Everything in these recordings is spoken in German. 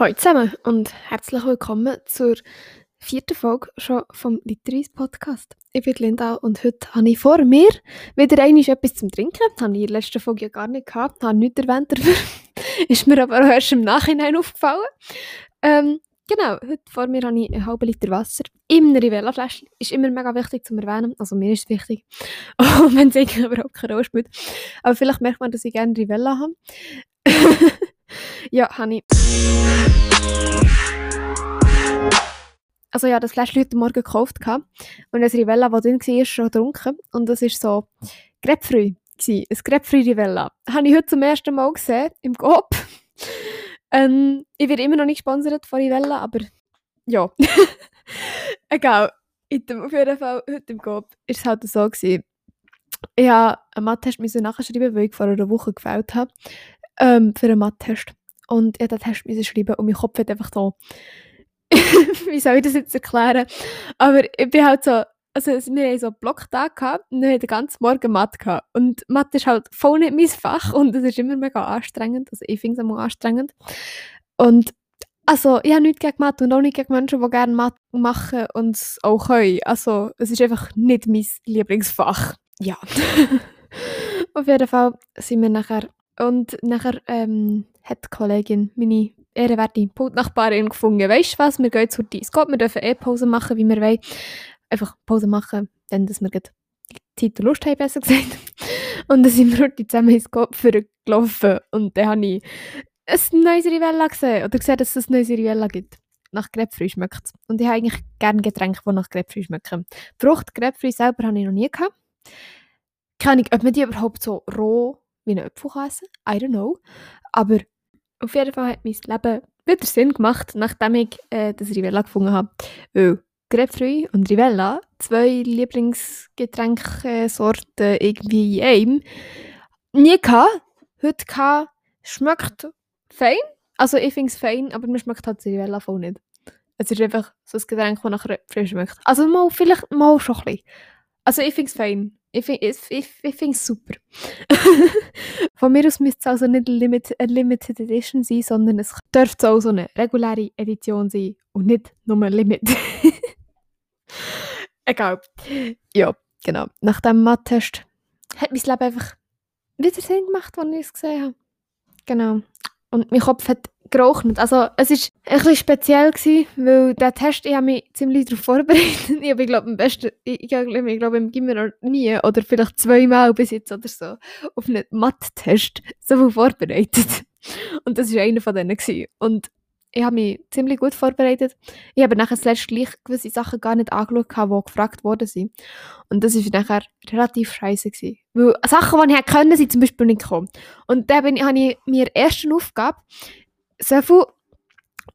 Hallo zusammen und herzlich willkommen zur vierten Folge schon vom Literweise Podcast. Ich bin Linda und heute habe ich vor mir wieder einmal etwas zum Trinken. Das habe ich in der letzten Folge ja gar nicht gehabt, habe nichts erwähnt dafür. Ist mir aber auch erst im Nachhinein aufgefallen. Ähm, genau, heute vor mir habe ich einen halben Liter Wasser in einer Rivella-Flasche. Ist immer mega wichtig zu erwähnen, also mir ist es wichtig, auch wenn es eigentlich überhaupt keine Rolle spielt. Aber vielleicht merkt man, dass ich gerne Rivella habe. ja, habe ich. Also ja, das Fläschchen heute Morgen gekauft gehabt. und das Rivella, das drin war, schon getrunken. Und das war so Grapefruit. Ein Grapefruit Rivella. Habe ich heute zum ersten Mal gesehen, im Coop. ähm, ich werde immer noch nicht gesponsert von Rivella, aber ja. Egal. Auf jeden Fall, heute im Coop war es halt so. Gewesen. Ich musste einen Mathe-Test nachschreiben, weil ich vor einer Woche gefällt habe. Ähm, für einen Mathe-Test. Und ich musste den Test schreiben und mein Kopf hat einfach so wie soll ich das jetzt erklären? Aber ich bin halt so, also wir haben so einen Blocktag gehabt und wir haben den ganzen Morgen Mathe gehabt. Und Mathe ist halt voll nicht mein Fach und es ist immer mega anstrengend. Also ich finde es immer anstrengend. Und also ich habe nichts gegen Mathe und auch nicht gegen Menschen, die gerne Mathe machen und es auch können. Also es ist einfach nicht mein Lieblingsfach. Ja. Auf jeden Fall sind wir nachher und nachher ähm, hat die Kollegin meine ehrenwerte Pultnachbarin gefunden, weißt du was, wir gehen zur Discord, wir dürfen eh Pause machen, wie wir wollen. Einfach Pause machen, dann, dass wir Zeit und Lust haben, besser gesagt. Und dann sind wir heute zusammen ins Kopf gelaufen und dann habe ich ein neues Rivella gesehen, oder gesehen, dass es ein neues Rivella gibt. Nach Grapefruit schmeckt es. Und ich habe eigentlich gerne Getränke, die nach Grapefruit schmecken. Frucht Grapefruit selber habe ich noch nie gehabt. Keine Ahnung, ob man die überhaupt so roh wie einen Apfel essen kann. I don't know. Aber auf jeden Fall hat mein Leben wieder Sinn gemacht, nachdem ich äh, das Rivella gefunden habe. Weil Grapefruit und Rivella, zwei Lieblingsgetränksorten irgendwie in einem, nie gehabt. Heute gehabt, schmeckt fein. Also ich finde es fein, aber mir schmeckt halt Rivella voll nicht. Es ist einfach so ein Getränk, das nach Grapefruit schmeckt. Also mal, vielleicht mal schon ein bisschen. Also ich finde es fein. Ich finde es super. Von mir aus müsste es also nicht eine Limited, eine Limited Edition sein, sondern es dürfte auch so eine reguläre Edition sein und nicht nur ein Limit. Egal. Ja, genau. Nach dem Mathe-Test hat mein Leben einfach wieder Sinn gemacht, als ich es gesehen habe. Genau. Und mein Kopf hat geraucht. Also es war ein bisschen speziell, gewesen, weil der Test, ich habe mich ziemlich darauf vorbereitet. ich habe, glaube am besten, ich, ich, ich glaube im Gimmer noch nie oder vielleicht zweimal bis jetzt oder so auf einen Mathe-Test so viel vorbereitet. Und das war einer von denen. Gewesen. Und ich habe mich ziemlich gut vorbereitet. Ich habe nachher zuletzt gleich gewisse Sachen gar nicht angeschaut, die gefragt worden sind. Und das war nachher relativ scheiße. Gewesen. Weil Sachen, die ich hätte können, sind zum Beispiel nicht gekommen. Und dann habe ich mir erste Aufgabe so viel,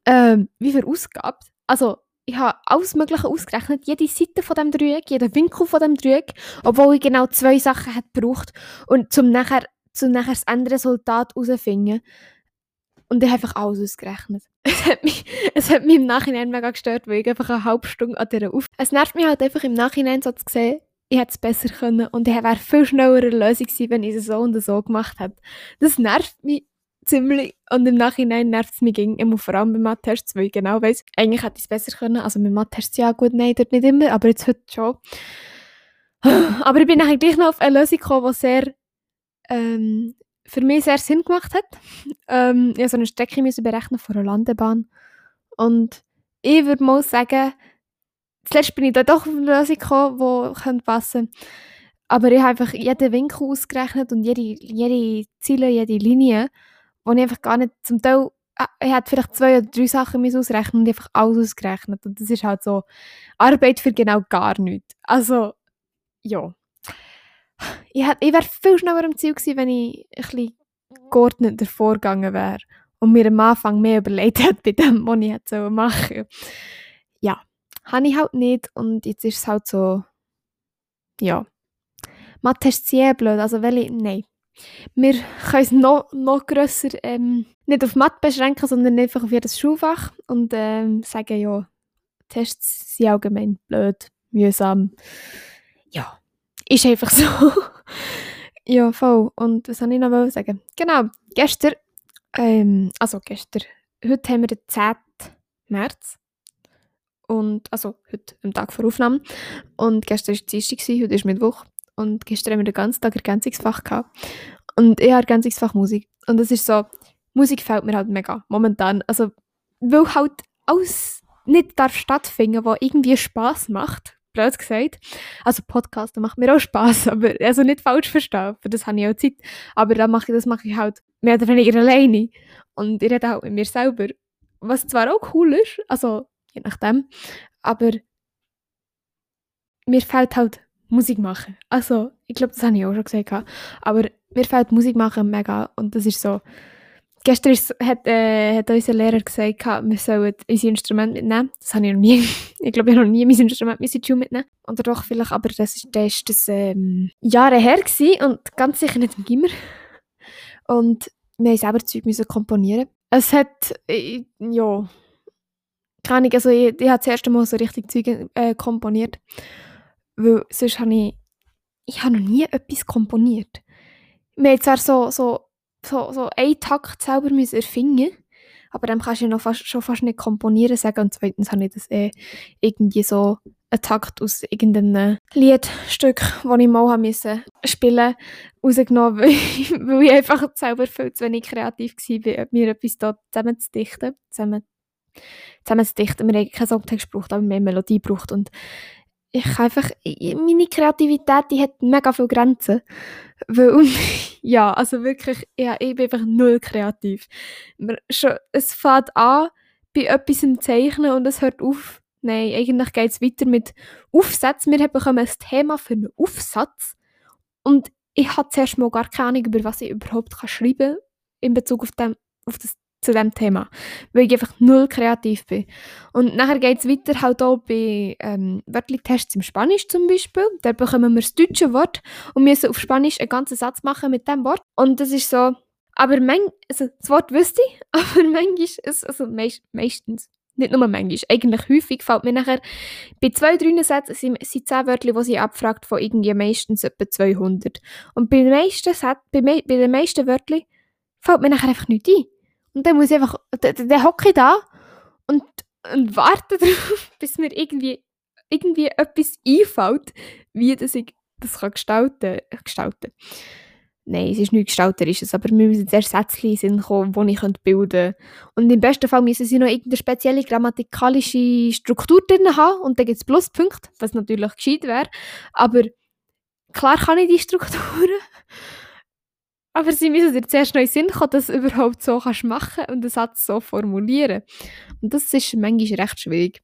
ähm, wie viel Ausgabe. Also, ich habe alles Mögliche ausgerechnet, jede Seite von dem Dreieck, jeden Winkel von dem Dreieck, obwohl ich genau zwei Sachen hätte gebraucht und zum nachher, zum nachher das Endresultat herauszufinden. Und ich habe einfach alles ausgerechnet. Es hat, mich, es hat mich im Nachhinein mega gestört, weil ich einfach eine halbe Stunde an dieser Auf... Es nervt mich halt einfach im Nachhinein so zu sehen, ich hätte es besser können und ich wäre viel schneller eine Lösung gewesen, wenn ich es so und so gemacht hätte. Das nervt mich ziemlich. Und im Nachhinein nervt es mich immer, vor allem bei Mathe-Tests, weil ich genau weiss, eigentlich hätte ich es besser können. Also mit Mathe-Tests ja gut, nein, dort nicht immer, aber jetzt heute schon. Aber ich bin nachher gleich noch auf eine Lösung gekommen, die sehr, ähm, für mich sehr Sinn gemacht hat. Ähm, ich musste eine Strecke müssen berechnen von einer Landebahn. Und ich würde mal sagen, zuletzt bin ich da doch auf eine Lösung gekommen, die passen könnte. Aber ich habe einfach jeden Winkel ausgerechnet und jede, jede Ziele, jede Linie wo ich einfach gar nicht, zum Teil, äh, ich hätte vielleicht zwei oder drei Sachen ausrechnen und einfach alles ausgerechnet. Und das ist halt so Arbeit für genau gar nichts. Also, ja. Ich, ich wäre viel schneller am Ziel gewesen, wenn ich ein bisschen geordneter vorgegangen wäre und mir am Anfang mehr überlegt hätte bei dem, was ich hätte machen Ja, habe ich halt nicht und jetzt ist es halt so, ja. Mathe ist sehr blöd, also welche, nein, wir können es noch, noch grösser ähm, nicht auf Mathe beschränken, sondern einfach auf jedes Schulfach und ähm, sagen, ja, Tests sind allgemein blöd, mühsam. Ja, ist einfach so. ja, voll. Und was soll ich noch sagen? Genau, gestern, ähm, also gestern, heute haben wir den 10. März. Und, also heute, am Tag vor Aufnahme. Und gestern war Dienstag, heute ist Mittwoch. Und gestern haben wir den ganzen Tag Ergänzungsfach gehabt. Und ich habe Ergänzungsfach Musik. Und das ist so, Musik fällt mir halt mega, momentan. Also, weil halt alles nicht darf stattfinden, was irgendwie Spaß macht, blöd gesagt. Also Podcasten macht mir auch Spaß, aber also nicht falsch verstehen, für das habe ich auch Zeit. Aber dann mache ich, das mache ich halt mehr oder weniger alleine. Und ich rede auch mit mir selber. Was zwar auch cool ist, also je nachdem, aber mir fällt halt Musik machen. Also, ich glaube, das habe ich auch schon gesagt. Aber mir fällt Musik machen mega und das ist so, Gestern ist, hat, äh, hat unser Lehrer gesagt, wir sollen unser Instrument mitnehmen. Das habe ich noch nie. ich glaube, ich habe noch nie mein Instrument mit Schule mitnehmen. Oder doch vielleicht, aber das ist, das, das ähm, Jahre her gewesen und ganz sicher nicht im Gimmer. Und wir mussten selber Zeug müssen komponieren. Es hat, äh, ja, keine Ahnung, also ich, ich habe das erste Mal so richtig Zeug äh, komponiert. Weil sonst habe ich, ich habe noch nie etwas komponiert. Wir haben zwar so, so so, so einen Takt selber müssen erfinden aber dann kannst du ja noch fast, schon fast nicht komponieren sagen und zweitens habe ich das eh irgendwie so einen Takt aus irgendeinem Liedstück, das ich mal musste spielen rausgenommen, weil ich, weil ich einfach selber viel zu wenig kreativ war, mir etwas da zusammenzudichten. Zusammen, zusammenzudichten. Wir haben keinen Songtext gebraucht, aber mehr Melodie gebraucht und ich einfach, meine Kreativität, die hat mega viele Grenzen. Weil, ja, also wirklich, ja, ich bin einfach null kreativ. es fängt an bei etwas im Zeichnen und es hört auf. Nein, eigentlich geht es weiter mit Aufsätzen. Wir bekommen ein Thema für einen Aufsatz und ich hatte zuerst mal gar keine Ahnung, über was ich überhaupt schreiben kann in Bezug auf, dem, auf das zu dem Thema, weil ich einfach null kreativ bin. Und nachher geht es weiter halt auch bei ähm, Wörtli-Tests im Spanisch zum Beispiel. Da bekommen wir das deutsche Wort und müssen auf Spanisch einen ganzen Satz machen mit dem Wort. Und das ist so, aber mein, also das Wort wüsste ich, aber manchmal ist also meist, meistens, nicht nur manchmal, eigentlich häufig fällt mir nachher, bei zwei, drei Sätzen sind, sind zehn Wörter, die sie abfragt, von irgendwie meistens etwa 200. Und bei den meisten, Sätzen, bei, bei den meisten Wörtern fällt mir nachher einfach nichts ein. Und dann muss ich einfach, dann hocke ich da und, und warte darauf, bis mir irgendwie, irgendwie etwas einfällt, wie das ich das kann gestalten gestalten Nein, es ist nicht gestalterisches, aber wir müssen zuerst Sätze sind kommen, die ich bilden könnte. Und im besten Fall müssen sie noch irgendeine spezielle grammatikalische Struktur drin haben und dann gibt es Pluspunkte, was natürlich gescheit wäre. Aber klar kann ich die Strukturen aber sie müssen dir zuerst noch in den Sinn kommen, dass du überhaupt so kannst machen und den Satz so formulieren. Und das ist manchmal recht schwierig.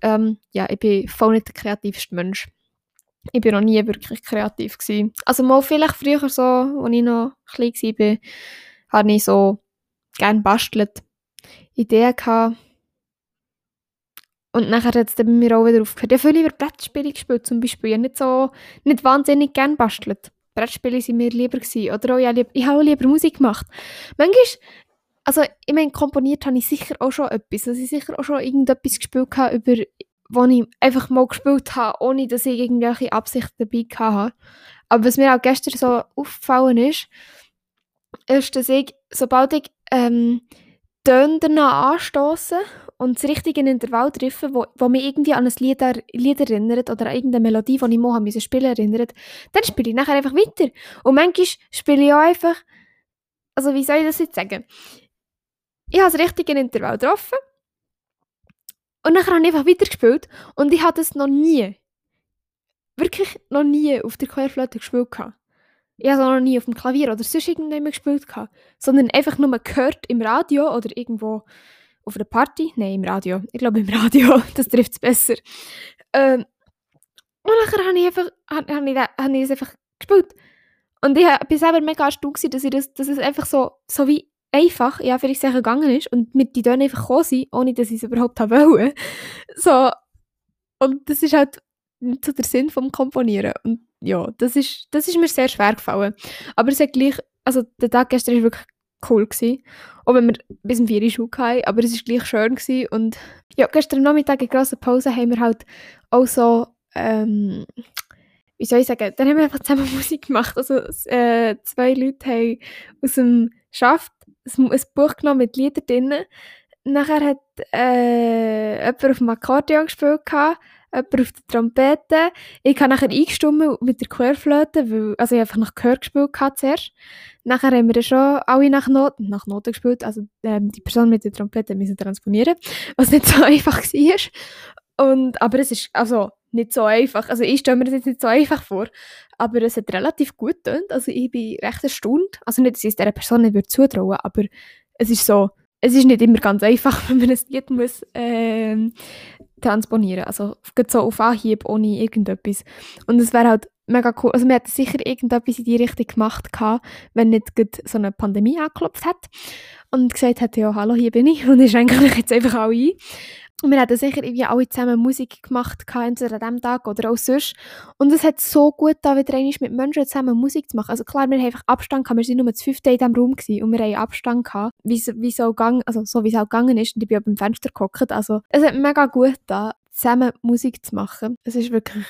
Ähm, ja, ich bin voll nicht der kreativste Mensch. Ich bin noch nie wirklich kreativ gewesen. Also mal vielleicht früher so, als ich noch klein war, habe ich so gerne bastelt, Ideen gehabt. Und nachher hat es bei mir auch wieder aufgehört. Ich habe viel lieber Brettspiele gespielt zum Beispiel. Ich habe nicht so, nicht wahnsinnig gerne bastelt. Brettspiele sind mir lieber gewesen. Oder auch, ich, ich habe auch lieber Musik gemacht. Manchmal, also ich meine, komponiert habe ich sicher auch schon etwas. Also ich sicher auch schon irgendetwas gespielt habe, über wo ich einfach mal gespielt habe, ohne dass ich irgendwelche Absichten dabei hatte. Aber was mir auch gestern so aufgefallen ist, ist, dass ich, sobald ich ähm, Töne danach anstoße und das richtige Intervall treffen, wo, wo mich irgendwie an ein Lied, Lied erinnert oder an irgendeine Melodie, die ich mal haben spielen erinnert, dann spiele ich nachher einfach weiter. Und manchmal spiele ich auch einfach, also wie soll ich das jetzt sagen? Ich habe das richtige Intervall getroffen und nachher habe ich einfach weitergespielt und ich habe das noch nie, wirklich noch nie auf der Querflöte gespielt gehabt. Ich habe noch nie auf dem Klavier oder sonst irgendjemand gespielt sondern einfach nur gehört im Radio oder irgendwo auf einer Party? Nein, im Radio. Ich glaube im Radio, das trifft es besser. Ähm, und nachher habe ich einfach, habe, habe ich, habe ich es einfach gespielt. Und ich war selber mega erstaunt, dass, ich das, dass es einfach so, so wie einfach, ja, ich sicher gegangen ist und mit die Töne einfach gekommen sind, ohne dass ich es überhaupt wollte. So, und das ist halt so der Sinn vom Komponieren. Und ja, das ist, das ist mir sehr schwer gefallen. Aber es hat gleich, also der Tag gestern war wirklich cool. Gewesen. Auch wenn wir bis um 4 Uhr hatten, aber es war gleich schön. Gewesen. Und ja, gestern Nachmittag in grosser Pause haben wir halt auch so, ähm, wie soll ich sagen, dann haben wir einfach zusammen Musik gemacht. Also äh, zwei Leute haben aus dem schafft, ein, Buch genommen mit Liedern drin. Nachher hat äh, jemand auf dem Akkordeon gespielt, gehabt, jemand auf der Trompete. Ich habe nachher eingestimmt mit der Querflöte, weil, also ich einfach nach Gehör gespielt gehabt zuerst. Nachher haben wir dann schon alle nach Noten, nach Noten gespielt, also ähm, die Person mit der Trompete müssen transponieren, was nicht so einfach war. Und, aber es ist also nicht so einfach, also ich stelle mir das jetzt nicht so einfach vor, aber es hat relativ gut getönt, also ich bin recht erstaunt, also nicht, dass ich es dieser Person nicht würde zutrauen, aber es ist so, es ist nicht immer ganz einfach, wenn man ein Lied muss, ähm, transponieren Also so auf Anhieb ohne irgendetwas. Und es wäre halt mega cool. Also wir hätten sicher irgendetwas in die Richtung gemacht gehabt, wenn nicht so eine Pandemie angeklopft hat und gesagt hätte, ja, hallo, hier bin ich und ich schenke euch jetzt einfach auch ein. Wir hatten sicher irgendwie alle zusammen Musik gemacht, entweder an diesem Tag oder auch sonst. Und es hat so gut da wieder einmal mit Menschen zusammen Musik zu machen. Also klar, wir haben einfach Abstand gehabt, wir waren nur das fünfte in diesem Raum gewesen, und wir haben Abstand gehabt, wie, wie so gang, also so wie es auch gegangen ist. Und ich bin auf dem Fenster gehockt. Also es hat mega gut da, zusammen Musik zu machen. Es ist wirklich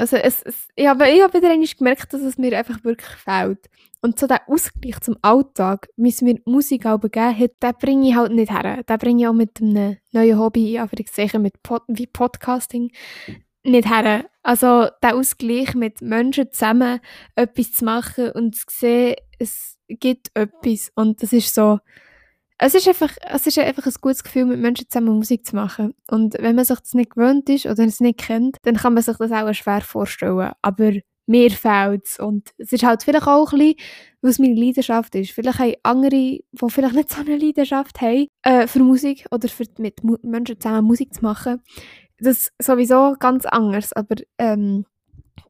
also es, es, ich habe, ich habe wieder einmal gemerkt, dass es mir einfach wirklich fehlt. Und so der Ausgleich zum Alltag, wie es mir Musik auch gegeben hat, den bringe ich halt nicht her. Den bringe ich auch mit einem neuen Hobby, sicher mit Pod, wie Podcasting, nicht her. Also der Ausgleich mit Menschen zusammen etwas zu machen und zu sehen, es gibt etwas. Und das ist so, es ist einfach, es ist einfach ein gutes Gefühl, mit Menschen zusammen Musik zu machen. Und wenn man sich das nicht gewöhnt ist oder es nicht kennt, dann kann man sich das auch schwer vorstellen. Aber mir fehlt es. Und es ist halt vielleicht auch ein bisschen, was meine Leidenschaft ist. Vielleicht haben andere, die vielleicht nicht so eine Leidenschaft haben, äh, für Musik oder für mit Menschen zusammen Musik zu machen. Das ist sowieso ganz anders. Aber ähm,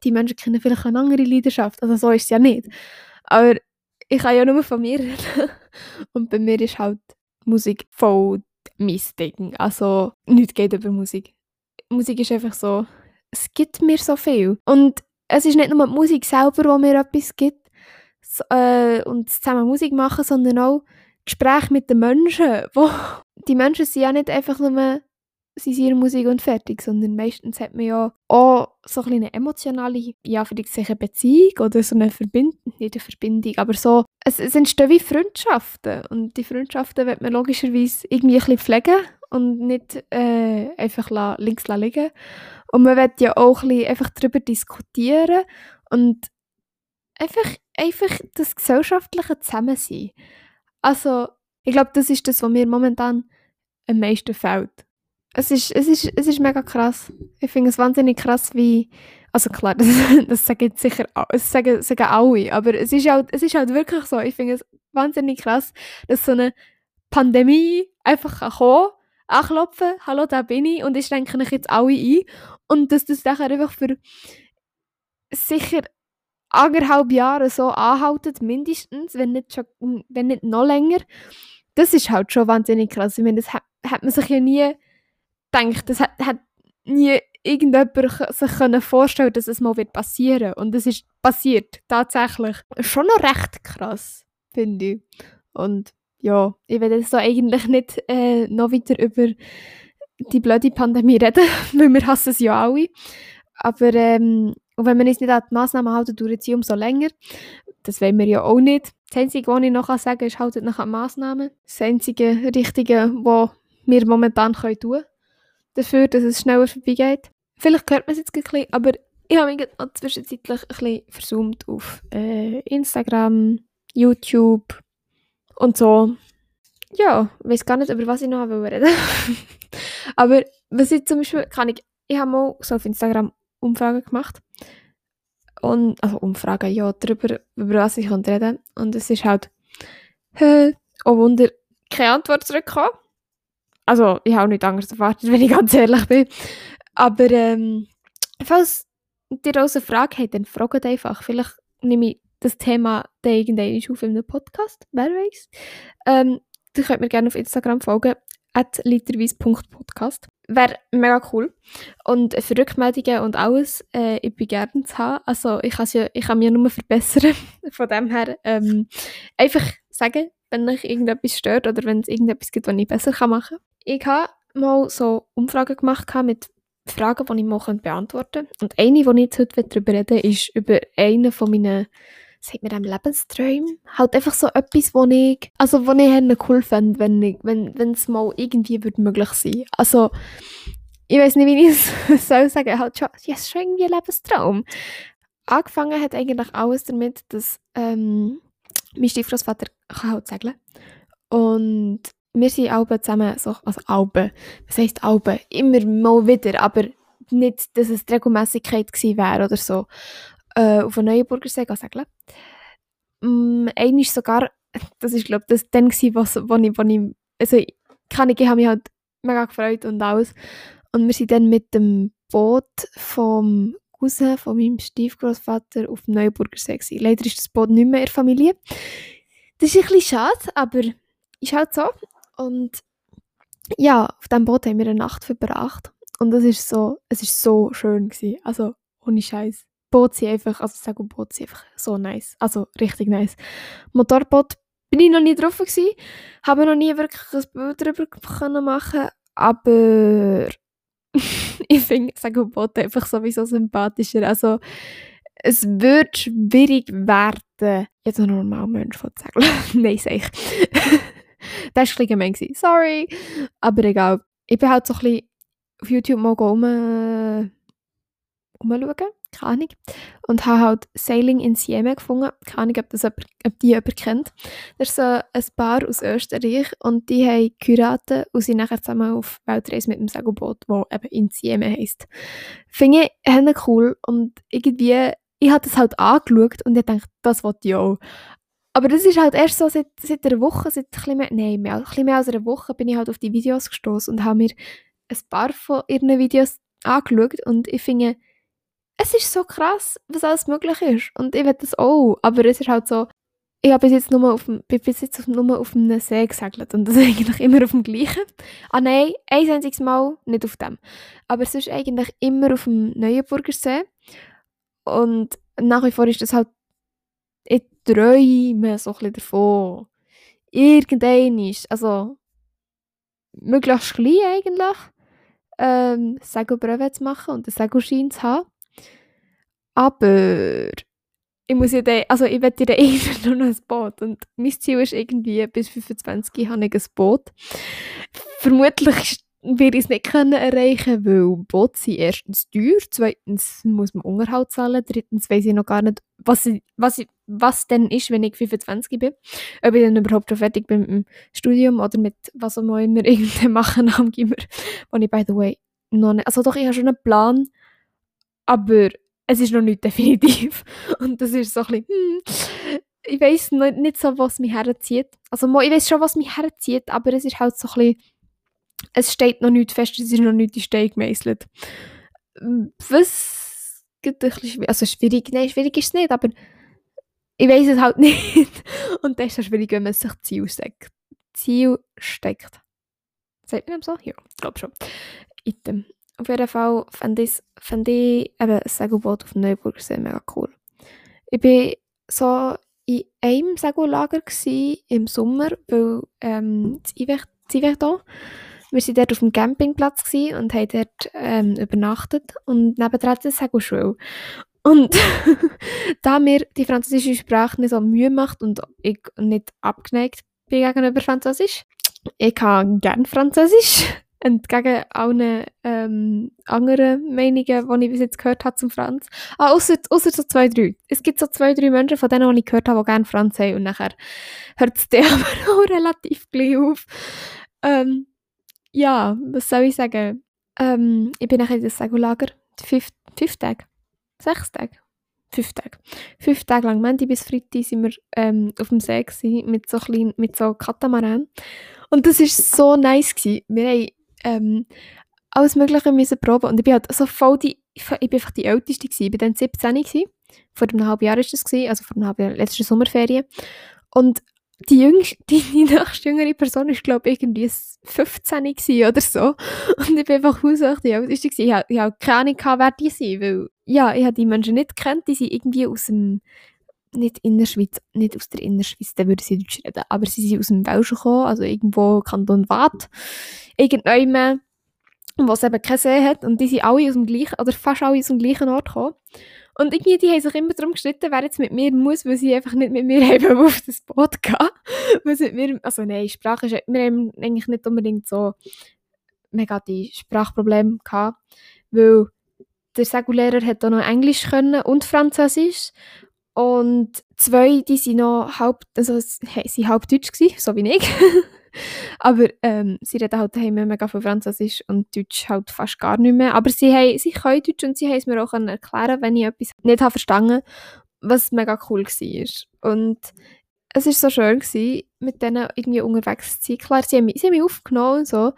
die Menschen kennen vielleicht eine andere Leidenschaft. Also so ist es ja nicht. Aber ich kann ja nur von mir reden. Und bei mir ist halt Musik voll mein Ding. Also nichts geht über Musik. Musik ist einfach so, es gibt mir so viel. Und es ist nicht nur die Musik selber, die mir etwas gibt so, äh, und zusammen Musik machen, sondern auch Gespräche mit den Menschen. Wo die Menschen sind ja nicht einfach nur sie ihre Musik und fertig, sondern meistens hat man ja auch so eine emotionale, ja, für sich eine Beziehung oder so eine Verbindung, nicht eine Verbindung, aber so, es, es entstehen wie Freundschaften und die Freundschaften wird man logischerweise irgendwie ein bisschen pflegen und nicht äh, einfach links liegen. Und man wird ja auch ein bisschen einfach darüber diskutieren und einfach, einfach das gesellschaftliche Zusammensein. Also, ich glaube, das ist das, was mir momentan am meisten fehlt es ist, es ist, es ist mega krass. Ich finde es wahnsinnig krass, wie, also klar, das, das sagen sicher, das sagen, sagen alle, aber es ist, halt, es ist halt wirklich so. Ich finde es wahnsinnig krass, dass so eine Pandemie einfach kommen anklopfen, hallo, da bin ich und ich schränke mich jetzt alle ein und dass das dann einfach für sicher anderthalb Jahre so anhaltet, mindestens, wenn nicht, schon, wenn nicht noch länger, das ist halt schon wahnsinnig krass. Ich meine, das hat, hat man sich ja nie gedacht, das hat, hat nie irgendjemand sich können vorstellen dass es mal wird passieren und es ist passiert, tatsächlich. Schon noch recht krass, finde ich. Und ja, ich will jetzt so eigentlich nicht äh, noch weiter über die blöde Pandemie reden, weil wir hassen es ja alle. Aber ähm, wenn man uns nicht an die Massnahmen halten, dauert sie umso länger. Das wollen wir ja auch nicht. Das Einzige, was ich noch sagen kann, ist, haltet nach an Massnahmen. Das Einzige Richtige, was wir momentan tun können dafür, dass es schneller vorbeigeht. Vielleicht hört man es jetzt ein bisschen, aber ich habe mich zwischenzeitlich ein bisschen versummt auf äh, Instagram, YouTube und so. Ja, ich weiß gar nicht, über was ich noch reden Aber was ich zum Beispiel, kann ich, ich habe mal so auf Instagram Umfragen gemacht. Und, also Umfragen, ja, darüber, über was ich reden kann. Und es ist halt, äh, oh Wunder, keine Antwort zurückgekommen. Also, ich habe auch nicht anders erwartet, wenn ich ganz ehrlich bin. Aber ähm, falls ihr auch eine Frage habt, dann fragt einfach. Vielleicht nehme ich das Thema dann irgendwann auf in einem Podcast, wer weiß. Ähm, ihr könnt mir gerne auf Instagram folgen, at literweise.podcast. Wäre mega cool. Und für Rückmeldungen und alles, äh, ich bin gerne zu haben. Also ich, ja, ich kann mich ja nur verbessern. Von dem her ähm, einfach sagen, wenn euch irgendetwas stört oder wenn es irgendetwas gibt, was ich besser machen kann ich habe mal so Umfragen gemacht mit Fragen, die ich mal beantworten könnte. Und eine, die ich jetzt heute darüber reden ist über einen von meinen sagt mir dem Lebensträume, halt einfach so etwas, wo ich, also wo ich cool fände, wenn ich, wenn es mal irgendwie würde möglich sein. Also ich weiß nicht, wie ich es soll sagen, halt schon, ja, es schon irgendwie ein Lebenstraum. Angefangen hat eigentlich alles damit, dass ähm, mein Stiefgroßvater kann halt segeln und wir sind alle zusammen, so, also alle, was heisst alle? Immer mal wieder, aber nicht, dass es die Regelmässigkeit gewesen wäre oder so, äh, auf einen Neuenburgersee segeln. Ähm, einmal sogar, das ist glaube das dann gewesen, was, wo ich, wo ich, also kann ich, ich habe mich halt mega gefreut und alles. Und wir sind dann mit dem Boot vom Cousin von meinem Stiefgroßvater auf dem Neuenburgersee gewesen. Leider ist das Boot nicht mehr in der Familie. Das ist ein bisschen schade, aber ist halt so. Und ja, auf diesem Boot haben wir eine Nacht verbracht. Und das ist so, es ist so schön gewesen. Also, ohne Scheiß. Boot sind einfach, also sag Boot sind einfach so nice. Also, richtig nice. Motorboot bin ich noch nie drauf gewesen. Habe noch nie wirklich ein Bild darüber können machen aber ich finde Segelboot einfach sowieso sympathischer. Also, es wird schwierig werden, jetzt ein normaler Mensch von segeln. Nein, sag ich. das war ein gemein. Sorry. Aber egal. Ich bin halt so ein bisschen auf YouTube mal um, äh, umschauen, keine Ahnung. Und habe halt Sailing in Siena gefunden. Keine Ahnung, ob, das jemand, ob die jemand kennt. Das ist so ein Paar aus Österreich und die haben geheiratet und sind nachher zusammen auf Weltreise mit dem Segelboot, das eben in Siena heisst. Finde ich cool und irgendwie, ich habe das halt angeschaut und ich dachte, das wollte ich auch. Aber das ist halt erst so seit, seit einer Woche, seit ein mehr, nein, mehr, ein bisschen mehr als einer Woche bin ich halt auf die Videos gestoßen und habe mir ein paar von ihren Videos angeschaut und ich finde, es ist so krass, was alles möglich ist. Und ich will das auch. Aber es ist halt so, ich habe bis jetzt nur auf bin bis jetzt nur auf einem See gesegelt und das ist eigentlich immer auf dem gleichen. Ah nein, ein einziges Mal nicht auf dem. Aber es ist eigentlich immer auf dem Neuenburger See. Und nach wie vor ist das halt ich träume so ein bisschen davon. Irgendein ist, also möglichst klein eigentlich, ähm, Segelbrühe zu machen und einen Segelschein zu haben. Aber ich muss ja dann, also ich werde ja irgendwann noch ein Boot und mein Ziel ist irgendwie, bis 25 habe ich ein Boot. Vermutlich werde ich es nicht können erreichen, weil Boote sind erstens teuer, zweitens muss man Unterhalt zahlen, drittens weiß ich noch gar nicht, was, ich, was, ich, was denn ist, wenn ich 25 bin. Ob ich dann überhaupt schon fertig bin mit dem Studium oder mit was auch immer irgendwann machen am Gimmer, wo ich, by the way, noch nicht, also doch, ich habe schon einen Plan, aber es ist noch nicht definitiv. Und das ist so ein bisschen, hm, ich weiß nicht, so, was mich herzieht. Also ich weiß schon, was mich herzieht, aber es ist halt so ein bisschen es steht noch nicht fest, es ist noch nicht in Stein gemeißelt. Was geht ein bisschen schwierig, also schwierig, nein, schwierig ist es nicht, aber ich weiß es halt nicht. Und das ist so schwierig, wenn man sich Ziel steckt. Ziel steckt. Sagt man das so? Ja, ich glaube schon. Item. Auf jeden Fall fand ich, fand ich eben ein Segelboot auf dem Neuburger See mega cool. Ich war so in einem Segellager im Sommer, weil ähm, das Iverdon wir waren dort auf dem Campingplatz und haben dort ähm, übernachtet und nebendran eine Segelschule. Und da mir die französische Sprache nicht so Mühe macht und ich nicht abgeneigt bin gegenüber Französisch, ich kann gerne Französisch, entgegen allen ähm, anderen Meinungen, die ich bis jetzt gehört habe zum Franz. Ah, außer, so zwei, drei. Es gibt so zwei, drei Menschen von denen, die ich gehört habe, die gerne Franz haben und nachher hört es dann aber auch relativ gleich auf. Ähm, ja, was soll ich sagen? Ähm, ich bin nachher in das Segulager. Fünf, fünf Tage? Sechs Tage? Fünf Tage. Fünf Tage lang, Montag bis Freitag, sind wir ähm, auf dem See gewesen, mit so kleinen, mit so Katamaran. Und das war so nice. Gewesen. Wir haben ähm, alles Mögliche müssen proben. Und ich bin halt so voll die, ich bin einfach die Älteste gewesen. Ich war dann 17 gewesen. Vor einem halben Jahr war das, gewesen, also vor einem halben Jahr, letzte Sommerferien. Und die, jüngste, die, die nächstjüngere Person ist, glaube ich, irgendwie 15 oder so. Und ich bin einfach haushoch die älteste Ich habe, ich keine Ahnung, wer die sind, weil, ja, ich habe die Menschen nicht gekannt, die sind irgendwie aus dem, nicht in der Schweiz, nicht aus der Innerschweiz, dann würde sie Deutsch reden, aber sie sind aus dem Welschen gekommen, also irgendwo Kanton Waadt, irgendjemand, wo es eben keinen See hat, und die sind alle aus dem gleichen, oder fast alle aus dem gleichen Ort gekommen. Und irgendwie, die haben sich immer darum gestritten, wer jetzt mit mir muss, weil sie einfach nicht mit mir haben auf das Boot gehen. also nein, Sprache ist, wir haben eigentlich nicht unbedingt so mega die Sprachprobleme gehabt, weil der Segellehrer hat auch noch Englisch können und Französisch und zwei, die sind noch halb, also sie halb Deutsch gewesen, so wie ich. Aber ähm, sie reden halt daheim mega viel Französisch und Deutsch halt fast gar nicht mehr. Aber sie, haben, sie können Deutsch und sie haben es mir auch erklären wenn ich etwas nicht habe verstanden was mega cool war. Und es war so schön, gewesen, mit denen irgendwie unterwegs zu sein. Klar, sie haben, mich, sie haben mich aufgenommen und so.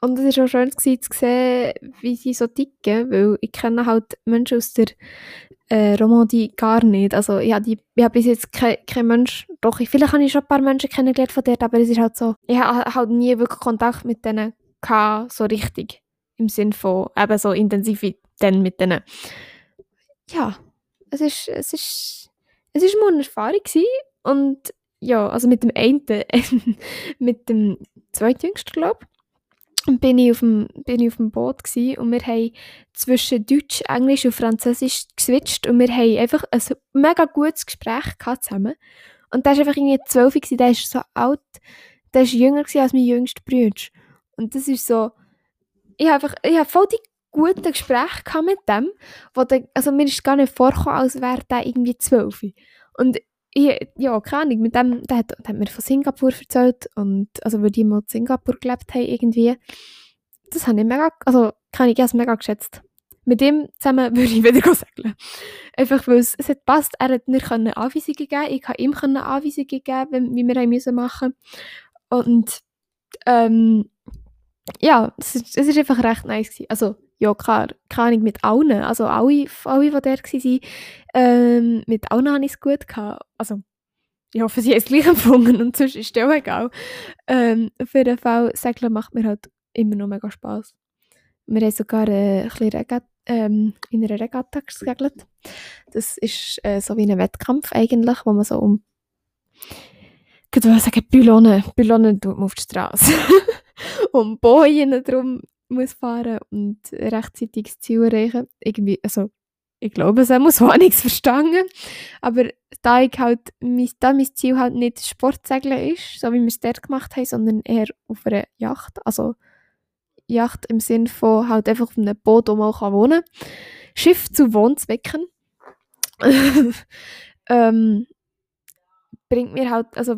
Und es war auch schön gewesen, zu sehen, wie sie so ticken, weil ich kenne halt Menschen aus der äh, Romandie gar nicht. Also ich habe, hab bis jetzt kein, kein Mensch, doch, vielleicht habe ich schon ein paar Menschen kennengelernt von dort, aber es ist halt so, ich habe halt nie wirklich Kontakt mit denen gehabt, so richtig. Im Sinn von eben so intensiv wie dann mit denen. Ja, es ist, es ist, es ist mal eine Erfahrung gewesen. und ja, also mit dem einen, mit dem zweitjüngsten, glaube ich, bin ich auf dem, bin ich auf dem Boot gewesen, und wir haben zwischen Deutsch, Englisch und Französisch geswitcht und wir haben einfach ein mega gutes Gespräch zusammen. Und der war einfach irgendwie zwölf, der ist so alt, der ist jünger als mein jüngster Bruder. Und das ist so, ich habe einfach, ich habe voll die guten Gespräche mit dem, wo der, also mir ist gar nicht vorgekommen, als wäre der irgendwie zwölf. Und ich, ja, keine Ahnung, mit dem, der hat, der hat mir von Singapur erzählt und, also, weil die mal in Singapur gelebt haben, irgendwie. Das habe ich mega, also, kann ich es mega geschätzt. Mit ihm zusammen würde ich wieder segeln. Einfach, weil es, es hat passt. Er hat mir Anweisungen gegeben, ich habe ihm Anweisungen gegeben, wie wir haben müssen machen Und, ähm, ja, es, es ist einfach recht nice. Also, ja, klar, keine Ahnung, mit allen, also alle, alle die dort waren, ähm, mit allen hatte ich es gut. Gehabt. Also, ich hoffe, sie haben es gleich empfunden und sonst ist es auch egal. Ähm, auf jeden Fall, Segeln macht mir halt immer noch mega Spass. Wir haben sogar äh, ein Regatta, ähm, in einer Regatta gesegelt. Das ist äh, so wie ein Wettkampf eigentlich, wo man so um ich würde sagen, Pylonen, Pylonen tut man auf die Straße. um Bojen drum muss fahren und rechtzeitig das Ziel erreichen. Irgendwie, also, ich glaube, es muss auch nichts verstanden. Aber da ich halt, mein, da mein Ziel halt nicht Sportsegeln ist, so wie wir es dort gemacht haben, sondern eher auf einer Yacht. Also, Yacht im Sinn von halt einfach auf einem Boot, wo man auch wohnen kann. Schiff zu Wohnzwecken. ähm, bringt mir halt, also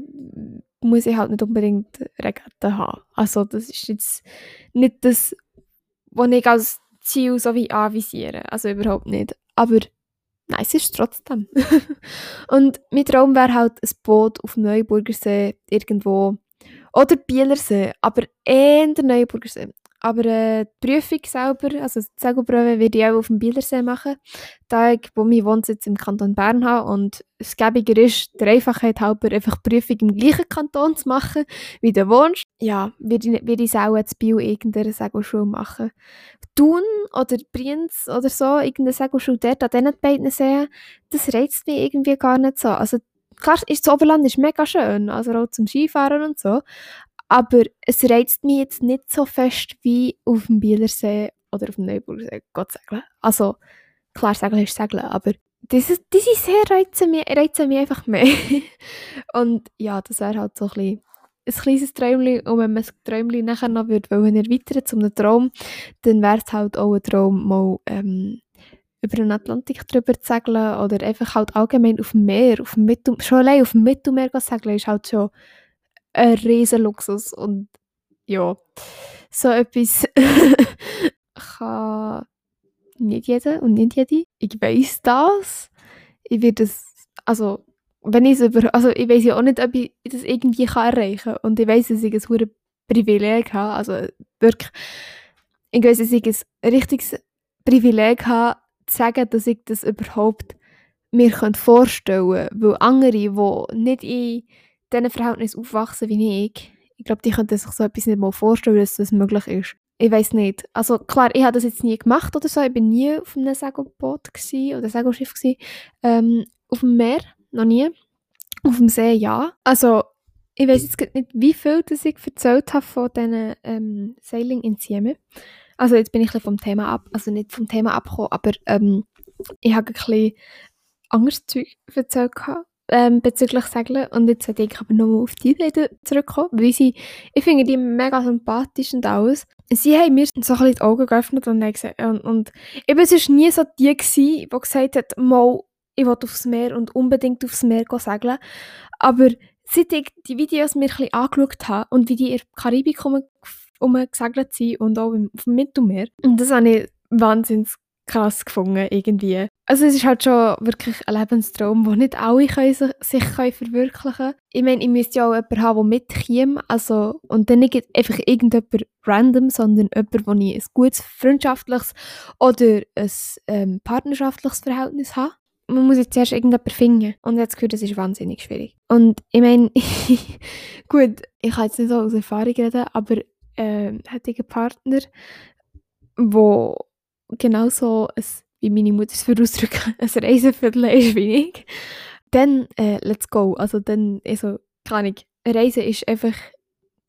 muss ich halt nicht unbedingt Regatta haben. Also das ist jetzt nicht das, was ich als Ziel so wie anvisiere. Also überhaupt nicht. Aber ist es trotzdem. und mein Traum wäre halt ein Boot auf Neuburgersee irgendwo. Oder Bielersee, aber eher der Neuburgersee. Aber äh, die Prüfung selber, also die Segelprüfe, werde ich auch auf dem Bielersee machen, da ich wo meinen Wohnsitz im Kanton Bern habe und es gäbiger ist, der Einfachheit halber einfach die Prüfung im gleichen Kanton zu machen, wie du wohnst. Ja, werde ich, werde auch jetzt Bio irgendeiner Segelschule machen. Thun oder Brienz oder so, irgendeine Segelschule dort an diesen beiden Seen, das reizt mich irgendwie gar nicht so. Also klar, ist das Oberland ist mega schön, also auch zum Skifahren und so, aber es reizt mich jetzt nicht so fest wie auf dem Bielersee oder auf dem Neuburgsee Gott segeln. Also, klar, segeln ist segeln, aber diese, diese See reizen mich, reizen mich einfach mehr. und ja, das wäre halt so ein, bisschen ein kleines Träumchen. Und wenn man das Träumchen nachher noch würde wollen erweitern zu einem Traum, dann wäre es halt auch ein Traum, mal ähm, über den Atlantik drüber zu segeln oder einfach halt allgemein auf dem Meer, auf dem Mittel, schon allein auf dem Mittelmeer zu segeln, ist halt schon ein riesen Luxus und ja, so etwas kann nicht jeder und nicht jede. Ich weiß das. Ich werde es, also wenn ich es über, also ich weiß ja auch nicht, ob ich das irgendwie kann erreichen kann und ich weiß, dass ich ein hohes Privileg habe, also wirklich, ich weiß, dass ich ein richtiges Privileg habe, zu sagen, dass ich das überhaupt mir vorstellen könnte, weil andere, die nicht in diesen Verhältnissen aufwachsen wie ich, ich glaube, die könnten sich so etwas nicht mal vorstellen, dass das möglich ist. Ich weiß nicht. Also klar, ich habe das jetzt nie gemacht oder so. Ich bin nie auf einem Segelboot oder Segelschiff gewesen. Ähm, auf dem Meer noch nie. Auf dem See ja. Also ich weiß jetzt nicht, wie viel das ich erzählt habe von diesen ähm, Sailing in Sieme. Also jetzt bin ich ein vom Thema ab, also nicht vom Thema abgekommen, aber ähm, ich habe ein bisschen anderes Zeug erzählt ähm, bezüglich Segeln und jetzt sollte ich aber nochmal auf die Idee zurückkommen, weil sie, ich finde die mega sympathisch und alles. Sie haben mir so ein bisschen die Augen geöffnet und, gesagt, und, und eben, es war nie so die, gewesen, die gesagt hat, mal, ich will aufs Meer und unbedingt aufs Meer segeln. Aber seit ich die Videos mir ein bisschen angeschaut habe und wie die in der Karibik gesegelt sind und auch auf dem Mittelmeer, und das habe ich wahnsinnig krass gefunden, irgendwie. Also es ist halt schon wirklich ein Lebenstraum, den nicht alle können sich, können verwirklichen können. Ich meine, ich müsste ja auch jemanden haben, der mitkommt, also, und dann nicht einfach irgendjemand random, sondern jemand, wo ich ein gutes freundschaftliches oder ein ähm, partnerschaftliches Verhältnis habe. Man muss jetzt zuerst irgendjemanden finden. Und jetzt gehört, das ist wahnsinnig schwierig. Und ich meine, gut, ich kann jetzt nicht so aus Erfahrung reden, aber äh, hatte ich einen Partner, der genauso ein, wie meine Mutter es für ausdrücken, ein Reiseviertel ist ich, dann äh, let's go. Also dann, also, keine Ahnung, Reisen ist einfach,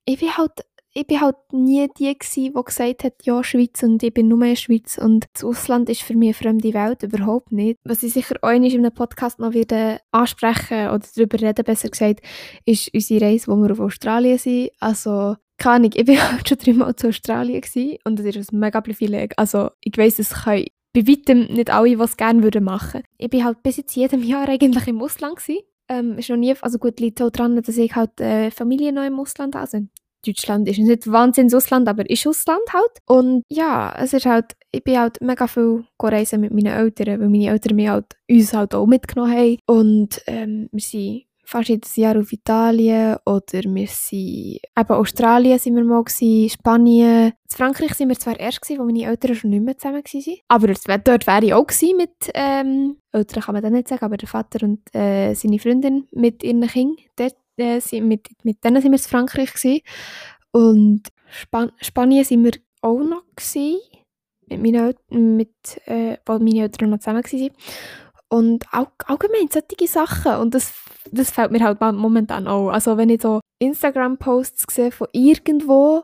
ich bin halt, ich bin halt nie die gewesen, die gesagt hat, ja, Schweiz und ich bin nur der Schweiz und das Ausland ist für mich eine fremde Welt, überhaupt nicht. Was ich sicher auch in einem Podcast noch wieder ansprechen oder darüber reden, besser gesagt, ist unsere Reise, wo wir auf Australien sind. Also, keine Ahnung, ich war halt schon dreimal zu Australien gewesen, und das ist ein mega Privileg. Also ich weiss, es können bei weitem nicht alle, die es gerne würden machen. Ich bin halt bis jetzt jedem Jahr eigentlich im Ausland gewesen. Ähm, ist noch nie, also gut, liegt auch daran, dass ich halt äh, Familie noch im Ausland habe. Also Deutschland ist nicht wahnsinnig Ausland, aber ist Ausland halt. Und ja, es ist halt, ich bin halt mega viel reisen mit meinen Eltern, weil meine Eltern mich halt, uns halt auch mitgenommen haben. Und ähm, wir sind fast jedes Jahr auf Italien oder wir sind, eben Australien sind wir mal gewesen, Spanien. In Frankreich sind wir zwar erst gewesen, wo meine Eltern schon nicht mehr zusammen waren, aber dort wäre ich auch gewesen mit, ähm, Eltern kann man das nicht sagen, aber der Vater und äh, seine Freundin mit ihren Kindern, dort, äh, sind, mit, mit denen sind wir in Frankreich gewesen. Und Span Spanien sind wir auch noch gewesen, mit meinen Eltern, mit, äh, wo meine Eltern noch zusammen waren. Und all, allgemein solche Sachen. Und das, das fällt mir halt momentan auch. Also wenn ich so Instagram-Posts sehe von irgendwo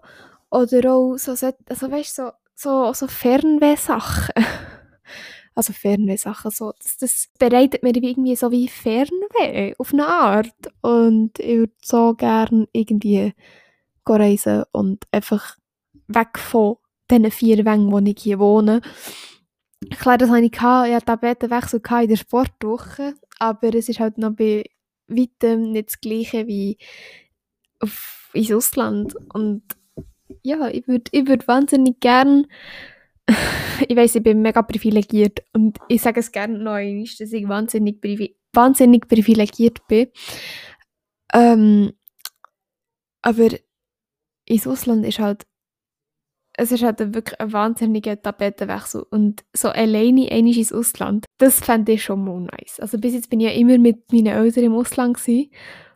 oder auch so, also weißt, so, so, so Fernwehsachen. also Fernwehsachen, so, das, das bereitet mir irgendwie so wie Fernweh auf eine Art. Und ich würde so gerne irgendwie reisen und einfach weg von diesen vier Wängen, wo ich hier wohne. Klar, das hatte ich, gehabt. ich hatte Tapetenwechsel in der Sportwoche, aber es ist halt noch bei weitem nicht das Gleiche wie auf, ins Ausland. Und ja, ich würde ich würd wahnsinnig gern, ich weiß, ich bin mega privilegiert und ich sage es gerne noch einmal, dass ich wahnsinnig, privi wahnsinnig privilegiert bin. Ähm, aber ins Ausland ist halt es ist halt wirklich ein wahnsinniger Tapetenwechsel. Und so alleine einmal ins Ausland, das fände ich schon mal nice. Also bis jetzt bin ich ja immer mit meinen Eltern im Ausland gewesen,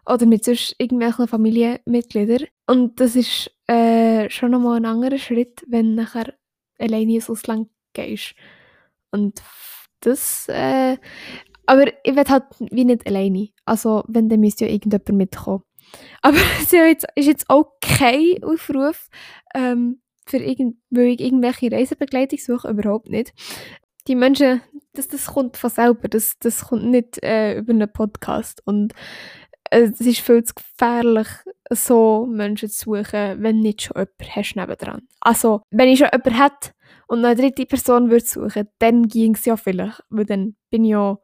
oder mit sonst irgendwelchen Familienmitgliedern. Und das ist äh, schon nochmal ein anderer Schritt, wenn nachher alleine ins Ausland gehst. Und das, äh, aber ich will halt wie nicht alleine. Also wenn, dann müsste ja irgendjemand mitkommen. Aber es ist jetzt auch kein Aufruf, ähm, für irgend, weil ich irgendwelche Reisebegleitung suche, überhaupt nicht. Die Menschen, das, das kommt von selber, das, das kommt nicht äh, über einen Podcast und äh, es ist viel zu gefährlich, so Menschen zu suchen, wenn nicht schon jemand hast nebendran. Also, wenn ich schon jemanden hätte und eine dritte Person würde suchen, dann ging es ja vielleicht, weil dann bin ich ja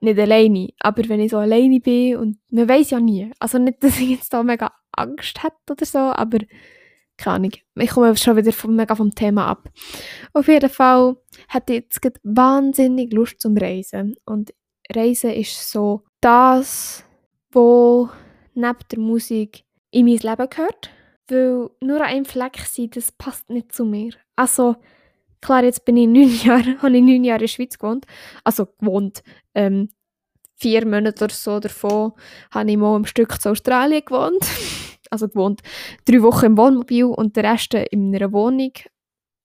nicht alleine. Aber wenn ich so alleine bin und man weiß ja nie, also nicht, dass ich jetzt da mega Angst hätte oder so, aber keine Ahnung. Ich komme schon wieder vom, mega vom Thema ab. Auf jeden Fall hatte ich jetzt wahnsinnig Lust zum Reisen. Und Reisen ist so das, wo neben der Musik in mein Leben gehört. Weil nur an einem Fleck sein, das passt nicht zu mir. Also, klar, jetzt bin ich neun Jahre, habe ich neun Jahre in der Schweiz gewohnt. Also gewohnt. Ähm, vier Monate oder so davon habe ich mal im Stück zu Australien gewohnt. also gewohnt, drei Wochen im Wohnmobil und der Rest in einer Wohnung.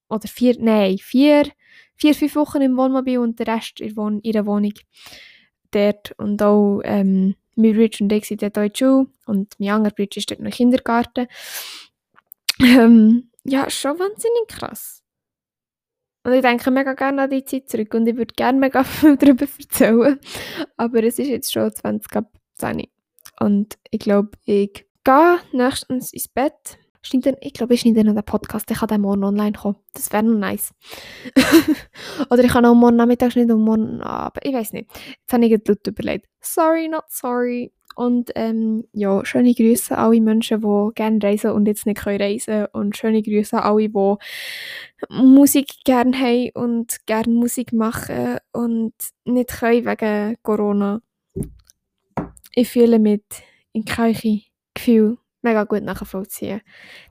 Oder vier, nein, vier, vier, fünf Wochen im Wohnmobil und der Rest in, Wohn in der Wohnung. Dort und auch, ähm, mein Bridge und ich sind dort in Schule und mein anderer Bridge ist dort noch Kindergarten. Ähm, ja, schon wahnsinnig krass. Und ich denke mega gerne an die Zeit zurück und ich würde gerne mega viel darüber erzählen. Aber es ist jetzt schon 20 ab 10. Und ich glaube, ich gehe nächstens ins Bett. Dann, ich glaube, ich schneide noch den Podcast, ich kann dann morgen online kommen. Das wäre noch nice. Oder ich kann auch morgen Nachmittag schneiden und morgen Abend, ich weiß nicht. Jetzt habe ich gerade überlegt. Sorry, not sorry. Und ähm, ja, schöne Grüße an alle Menschen, die gerne reisen und jetzt nicht können reisen Und schöne Grüße an alle, die Musik gerne haben und gerne Musik machen und nicht können wegen Corona. Ich fühle mich in keinem Gefühl mega gut nachvollziehen.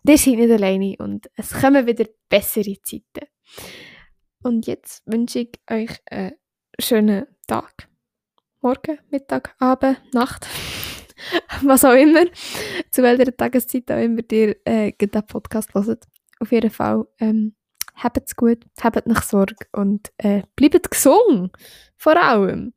Ihr seid nicht alleine und es kommen wieder bessere Zeiten. Und jetzt wünsche ich euch einen schönen Tag. Morgen, Mittag, Abend, Nacht, was auch immer, zu welcher Tageszeit auch immer ihr äh, den Podcast hört. Auf jeden Fall, ähm, es gut, habt nach Sorge und äh, bleibt gesund, vor allem.